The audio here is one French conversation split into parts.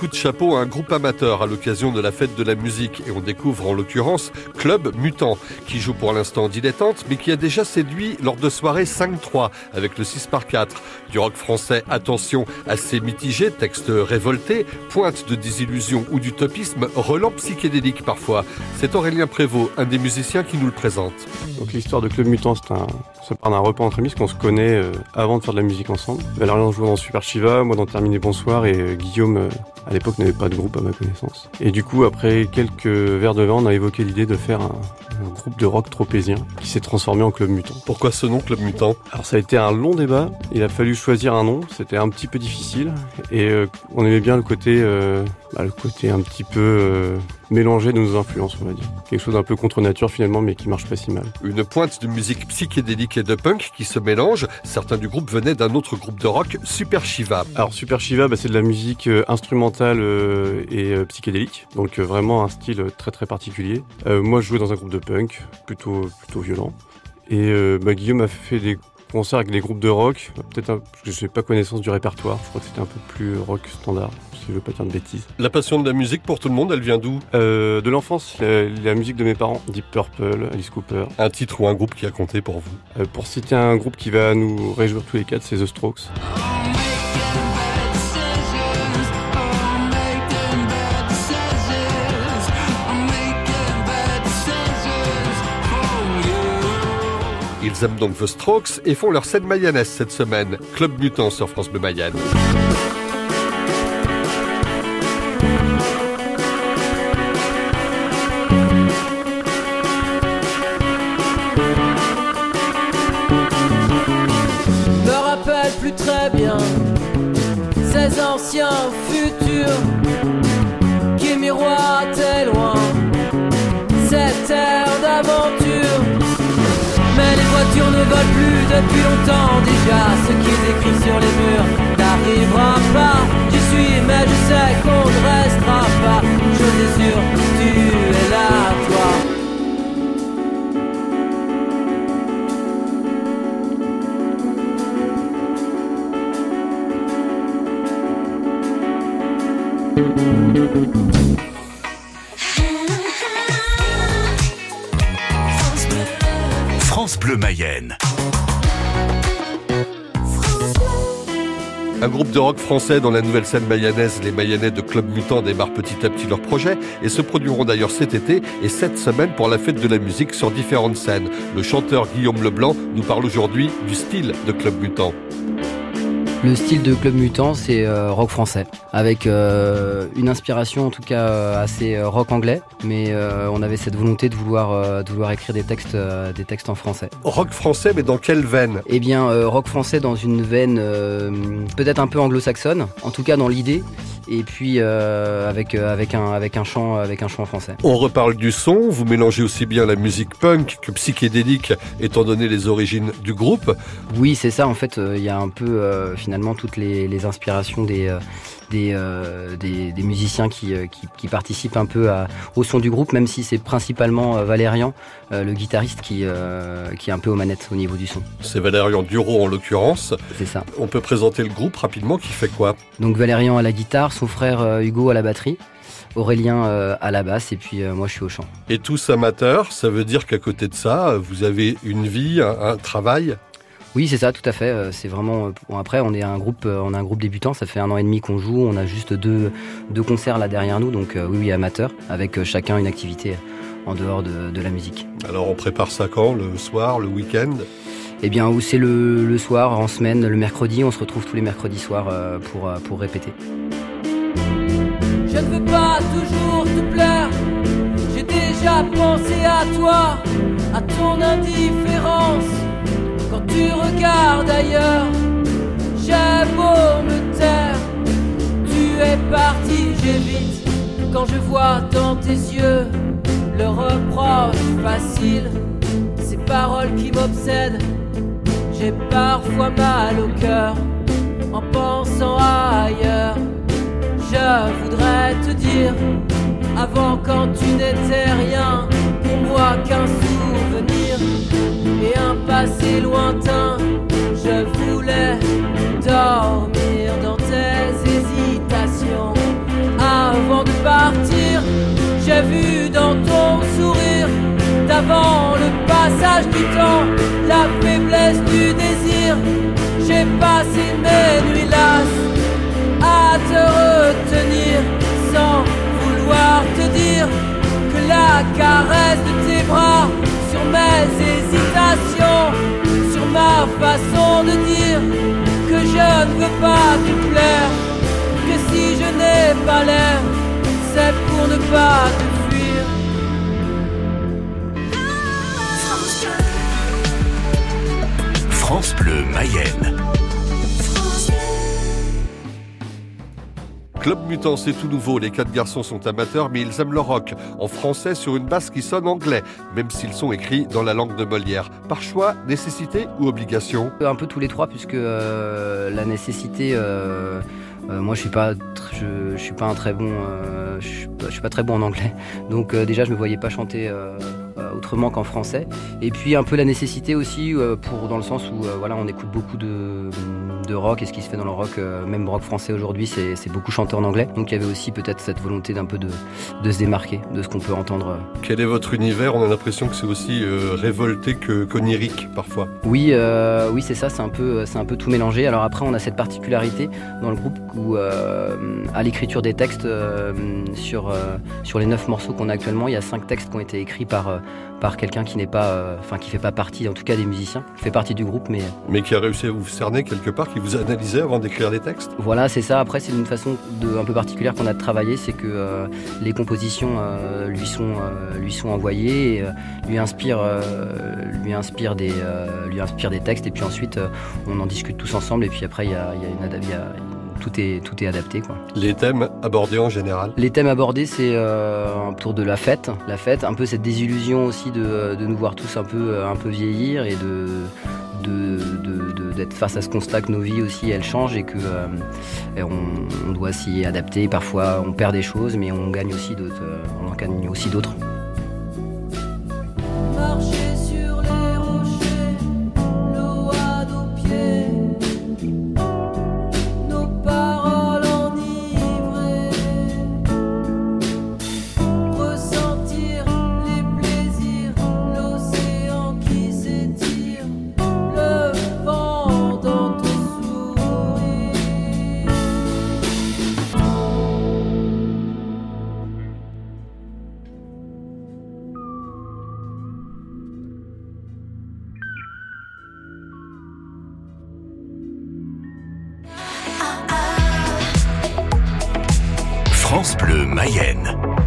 coup de chapeau à un groupe amateur à l'occasion de la fête de la musique et on découvre en l'occurrence Club Mutant, qui joue pour l'instant dilettante mais qui a déjà séduit lors de soirées 5-3 avec le 6 par 4. Du rock français, attention, assez mitigé, texte révolté, pointe de désillusion ou d'utopisme, relent psychédélique parfois. C'est Aurélien Prévost, un des musiciens qui nous le présente. Donc l'histoire de Club Mutant, c'est un, ça part d'un repas entre amis, qu'on se connaît euh, avant de faire de la musique ensemble. Valérian jouait dans Super Shiva, moi dans Terminé Bonsoir et euh, Guillaume euh, à l'époque n'avait pas de groupe à ma connaissance. Et du coup après quelques verres de vin, on a évoqué l'idée de faire un, un groupe de rock tropézien qui s'est transformé en Club Mutant. Pourquoi ce nom Club Mutant? Alors ça a été un long débat, il a fallu choisir un nom, c'était un petit peu difficile et euh, on aimait bien le côté euh, bah, le côté un petit peu euh, mélangé de nos influences on va dire. Quelque chose d'un peu contre nature finalement mais qui marche pas si mal. Une pointe de musique psychédélique et de punk qui se mélange. Certains du groupe venaient d'un autre groupe de rock, Super Shiva. Alors Super Shiva bah, c'est de la musique euh, instrumentale euh, et euh, psychédélique, donc euh, vraiment un style très très particulier. Moi je jouais dans un groupe de punk, plutôt plutôt violent. Et bah, Guillaume a fait des concerts avec des groupes de rock, peut-être un- parce que je n'ai pas connaissance du répertoire, je crois que c'était un peu plus rock standard, si je veux pas dire de bêtises. La passion de la musique pour tout le monde, elle vient d'où? Euh, de l'enfance, la, la musique de mes parents, Deep Purple, Alice Cooper. Un titre ou un groupe qui a compté pour vous? Euh, pour citer un groupe qui va nous réjouir tous les quatre, c'est The Strokes. Ils aiment donc The Strokes et font leur scène mayonnaise cette semaine. Club Mutant sur France Bleu Mayenne. me rappelle plus très bien ces anciens futurs qui miroitaient loin cette ère d'aventure. Voitures ne volent plus depuis longtemps déjà. Ce qu'ils écrivent sur les murs n'arrivera pas. J'y suis, mais je sais qu'on ne restera pas. Chose est sûre, tu es là, toi. Mayenne. Un groupe de rock français dans la nouvelle scène mayonnaise, les Mayennais de Club Mutant démarrent petit à petit leur projet et se produiront d'ailleurs cet été et cette semaine pour la fête de la musique sur différentes scènes. Le chanteur Guillaume Leblanc nous parle aujourd'hui du style de Club Mutant. Le style de Club Mutant, c'est euh, rock français, avec euh, une inspiration en tout cas euh, assez rock anglais, mais on avait cette volonté de vouloir, de vouloir écrire des textes, des textes en français. Rock français, mais dans quelle veine? Eh bien, rock français dans une veine peut-être un peu anglo-saxonne, en tout cas dans l'idée, et puis avec avec un avec un chant avec un chant français. On reparle du son, vous mélangez aussi bien la musique punk que psychédélique, étant donné les origines du groupe. Oui, c'est ça. En fait, il y a un peu finalement toutes les, les inspirations des euh, des, euh, des, des musiciens qui, euh, qui, qui participent un peu à, au son du groupe, même si c'est principalement Valérian, le guitariste, qui, qui est un peu aux manettes au niveau du son. C'est Valérian Duro en l'occurrence. C'est ça. On peut présenter le groupe rapidement qui fait quoi? Donc Valérian à la guitare, son frère Hugo à la batterie, Aurélien euh, à la basse, et puis euh, moi je suis au chant. Et tous amateurs, ça veut dire qu'à côté de ça, vous avez une vie, un, un travail? Oui, c'est ça, tout à fait. Euh, C'est vraiment. euh, Bon, après, on est un groupe, euh, on a un groupe débutant. Ça fait un an et demi qu'on joue. On a juste deux, deux concerts là derrière nous, donc oui, oui, amateur, avec chacun une activité en dehors de, de la musique. Alors on prépare ça quand? Le soir, le week-end? Eh bien, où c'est le, le soir, en semaine, le mercredi, on se retrouve tous les mercredis soirs pour, pour répéter. Je ne veux pas toujours te plaire. J'ai déjà pensé à toi, à ton indifférence. Tu regardes ailleurs, j'ai beau me taire. Tu es parti, j'évite. Quand je vois dans tes yeux le reproche facile, ces paroles qui m'obsèdent. J'ai parfois mal au cœur en pensant ailleurs. Je voudrais te dire, avant quand tu n'étais rien, pour moi qu'un et un passé lointain. Je voulais dormir dans tes hésitations. Avant de partir, j'ai vu dans ton sourire d'avant le passage du temps, la faiblesse du désir. J'ai passé mes nuits lasses à te retenir sans vouloir te dire que la caresse de tes bras mes hésitations, sur ma façon de dire que je ne veux pas te plaire, que si je n'ai pas l'air, c'est pour ne pas te fuir. France Bleu Mayenne. Club Mutant, c'est tout nouveau. Les quatre garçons sont amateurs, mais ils aiment le rock. En français, sur une basse qui sonne anglais, même s'ils sont écrits dans la langue de Molière. Par choix, nécessité ou obligation Un peu tous les trois, puisque euh, la nécessité. euh, euh, moi, je suis pas, je, suis pas un très bon, je, suis pas, je suis pas très bon en anglais. Donc déjà, je me voyais pas chanter autrement qu'en français. Et puis un peu la nécessité aussi, euh, pour dans le sens où euh, voilà, on écoute beaucoup de, de rock et ce qui se fait dans le rock, euh, même rock français aujourd'hui, c'est c'est beaucoup chanté en anglais. Donc il y avait aussi peut-être cette volonté d'un peu de, de se démarquer de ce qu'on peut entendre. Quel est votre univers? On a l'impression que c'est aussi euh, révolté que qu'onirique, parfois. Oui, euh, oui, c'est ça, c'est un peu, c'est un peu tout mélangé. Alors après, on a cette particularité dans le groupe où, euh, à l'écriture des textes, sur sur les neuf morceaux qu'on a actuellement, il y a cinq textes qui ont été écrits par par quelqu'un qui n'est pas, euh, enfin qui fait pas partie, en tout cas des musiciens, qui fait partie du groupe, mais Mais qui a réussi à vous cerner quelque part, qui vous a analysé avant d'écrire les textes? Voilà, c'est ça. Après, c'est une façon de, un peu particulière qu'on a de travailler, c'est que euh, les compositions euh, lui sont euh, lui sont envoyées, et, euh, lui inspirent euh, lui inspire des euh, lui inspire des textes, et puis ensuite euh, on en discute tous ensemble, et puis après il y a, il y a une y a- tout est tout est adapté quoi. Les thèmes abordés en général Les thèmes abordés, c'est euh, autour de la fête, la fête, un peu cette désillusion aussi de, de nous voir tous un peu un peu vieillir et de de- de- de- d'être face à ce constat que nos vies aussi elles changent et que euh, et on, on doit s'y adapter. Parfois on perd des choses, mais on gagne aussi d'autres. euh, on en gagne aussi d'autres. France Bleu Mayenne.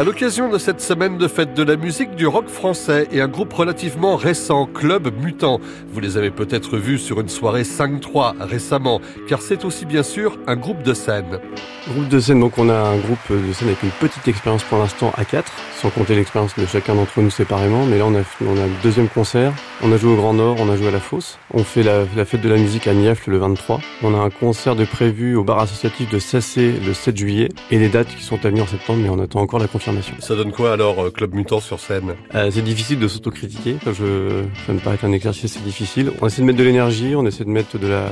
À l'occasion de cette semaine de fête de la musique du rock français et un groupe relativement récent, Club Mutant. Vous les avez peut-être vus sur une soirée 5-3 récemment, car c'est aussi bien sûr un groupe de scène. Groupe de scène, donc on a un groupe de scène avec une petite expérience pour l'instant à 4, sans compter l'expérience de chacun d'entre nous séparément. Mais là, on a, on a le deuxième concert. On a joué au Grand Nord, on a joué à la Fosse. On fait la, la fête de la musique à Niafle le 23. On a un concert de prévu au bar associatif de Sassé le 7 juillet. Et les dates qui sont à venir en septembre, mais on attend encore la confirmation. Ça donne quoi alors, euh, Club Mutant sur scène? Euh, c'est difficile de s'autocritiquer. Je, ça me paraît un exercice assez difficile. On essaie de mettre de l'énergie, on essaie de mettre de la,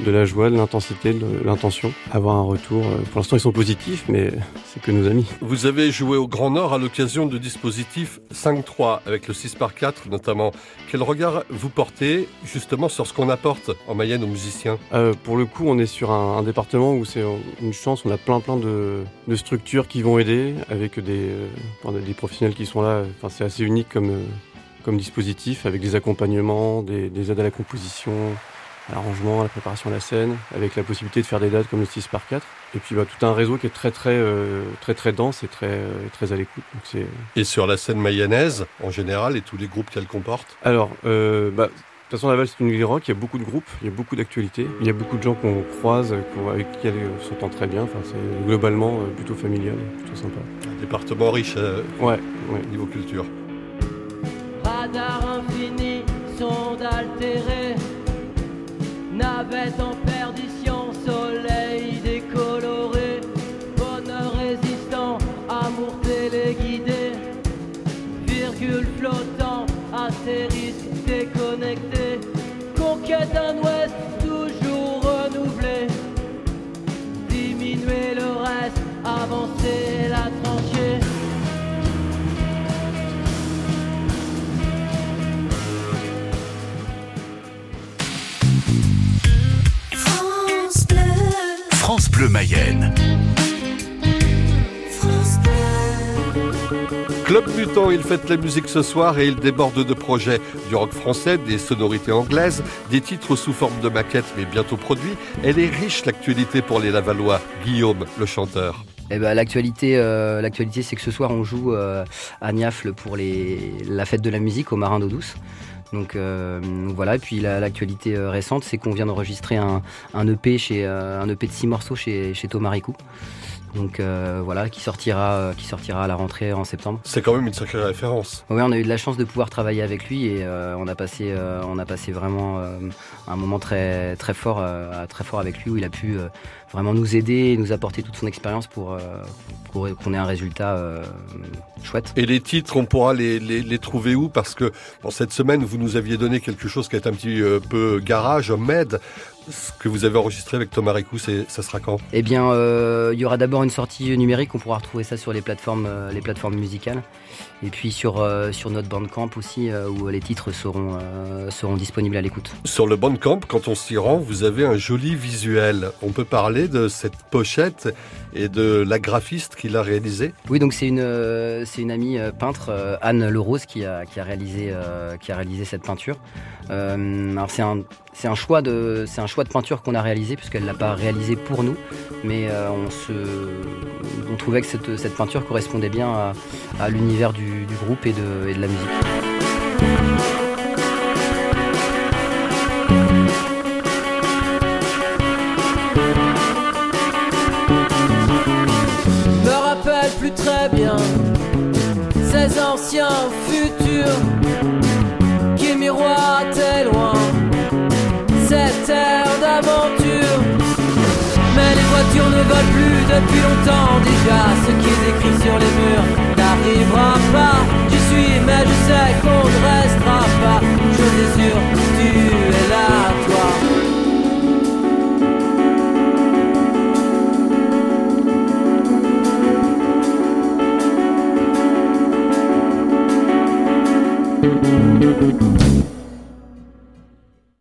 de la joie, de l'intensité, de l'intention. Avoir un retour. Pour l'instant, ils sont positifs, mais c'est que nos amis. Vous avez joué au Grand Nord à l'occasion de dispositifs 5-3 avec le 6 par 4 notamment. Quel regard vous portez justement sur ce qu'on apporte en Mayenne aux musiciens? Euh, pour le coup, on est sur un, un département où c'est une chance. On a plein plein de, de structures qui vont aider avec des, euh, des professionnels qui sont là. Enfin, c'est assez unique comme, euh, comme dispositif avec des accompagnements, des, des aides à la composition, à l'arrangement, à la préparation à la scène, avec la possibilité de faire des dates comme le 6 par 4 Et puis bah, tout un réseau qui est très très euh, très très dense et très euh, très à l'écoute. Donc c'est Et sur la scène mayonnaise en général et tous les groupes qu'elle comporte? Alors, euh, bah, de toute façon, Laval, c'est une ville rock, il y a beaucoup de groupes, il y a beaucoup d'actualités, il y a beaucoup de gens qu'on croise, qu'on- avec qui elle euh, s'entend très bien. Enfin, c'est globalement euh, plutôt familial, plutôt sympa. Un département riche euh, Ouais, ouais. niveau culture. Radar infini, sonde altérée, navette en perdition, soleil décoloré, bonheur résistant, amour téléguidé, virgule flottant, astérisque déconnecté, conquête d'un Mayenne. Club Mutant, il fête la musique ce soir et il déborde de projets. Du rock français, des sonorités anglaises, des titres sous forme de maquettes mais bientôt produits. Elle est riche l'actualité pour les Lavallois. Guillaume, le chanteur. Eh ben, l'actualité, euh, l'actualité, c'est que ce soir on joue euh, à Niafle pour les, la fête de la musique au Marin d'eau douce. Donc euh, voilà, et puis l'actualité euh, récente, c'est qu'on vient d'enregistrer un, un, EP euh, un EP de six morceaux chez, chez Thomas. Donc euh, voilà, qui sortira, euh, qui sortira à la rentrée en septembre. C'est quand même une sacrée référence. Oui, on a eu de la chance de pouvoir travailler avec lui et euh, on a passé, on a passé vraiment un moment très, très fort, très fort avec lui où il a pu vraiment nous aider et nous apporter toute son expérience pour, pour qu'on ait un résultat chouette. Et les titres, on pourra les, les, les trouver où? Parce que bon, cette semaine, vous nous aviez donné quelque chose qui est un petit peu garage, med ce que vous avez enregistré avec Thomas Ricou, ça sera quand? Eh bien, euh, il y aura d'abord une sortie numérique, on pourra retrouver ça sur les plateformes, euh, les plateformes musicales. Et puis sur, euh, sur notre Bandcamp aussi, où les titres seront, seront disponibles à l'écoute. Sur le Bandcamp, quand on s'y rend, vous avez un joli visuel. On peut parler de cette pochette et de la graphiste qui l'a réalisée? Oui, donc c'est une, c'est une amie peintre, Anne Lerose, qui a, qui, a réalisé, qui a réalisé cette peinture. alors c'est un, c'est un choix de c'est un choix de peinture qu'on a réalisé puisqu'elle l'a pas réalisé pour nous mais euh, on se on trouvait que cette, cette peinture correspondait bien à, l'univers du, groupe et de, et de la musique. Plus très bien ces anciens futurs volent plus depuis longtemps déjà. Ce qui est écrit sur les murs n'arrivera pas. J'y suis, mais je sais qu'on ne restera pas. Je suis sûr, tu es là, toi.